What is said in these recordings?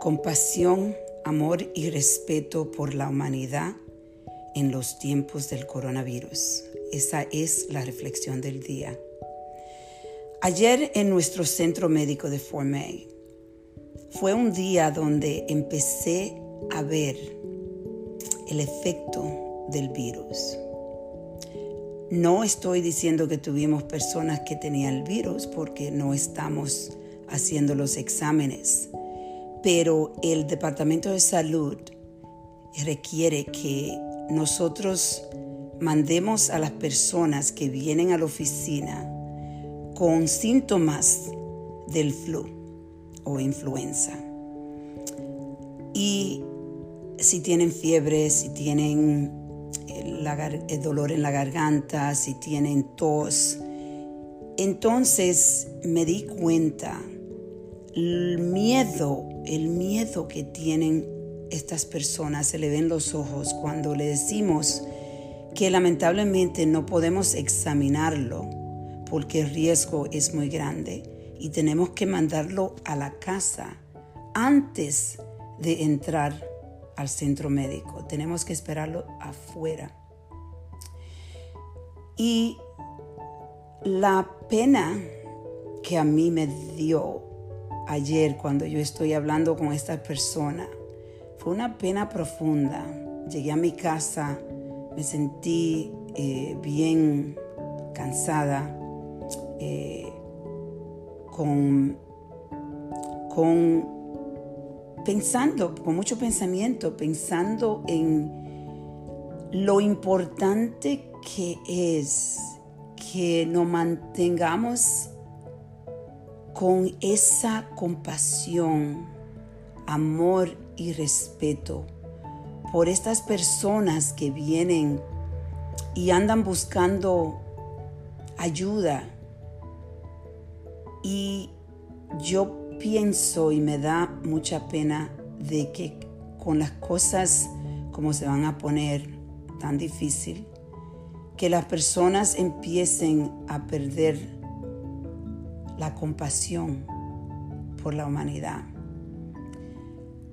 compasión, amor y respeto por la humanidad en los tiempos del coronavirus. Esa es la reflexión del día. Ayer en nuestro centro médico de Formay fue un día donde empecé a ver el efecto del virus. No estoy diciendo que tuvimos personas que tenían el virus porque no estamos haciendo los exámenes pero el Departamento de Salud requiere que nosotros mandemos a las personas que vienen a la oficina con síntomas del flu o influenza. Y si tienen fiebre, si tienen el, dolor en la garganta, si tienen tos, entonces me di cuenta el miedo, el miedo que tienen estas personas, se le ven los ojos cuando le decimos que lamentablemente no podemos examinarlo porque el riesgo es muy grande y tenemos que mandarlo a la casa antes de entrar al centro médico. Tenemos que esperarlo afuera. Y la pena que a mí me dio ayer cuando yo estoy hablando con esta persona. Fue una pena profunda. Llegué a mi casa, me sentí eh, bien cansada, eh, con, con pensando, con mucho pensamiento, pensando en lo importante que es que nos mantengamos con esa compasión, amor y respeto por estas personas que vienen y andan buscando ayuda. Y yo pienso y me da mucha pena de que con las cosas como se van a poner tan difícil, que las personas empiecen a perder la compasión por la humanidad.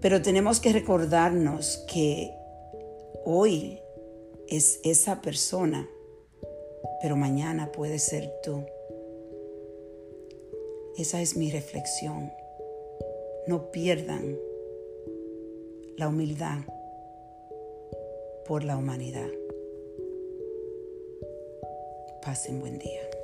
Pero tenemos que recordarnos que hoy es esa persona, pero mañana puede ser tú. Esa es mi reflexión. No pierdan la humildad por la humanidad. Pasen buen día.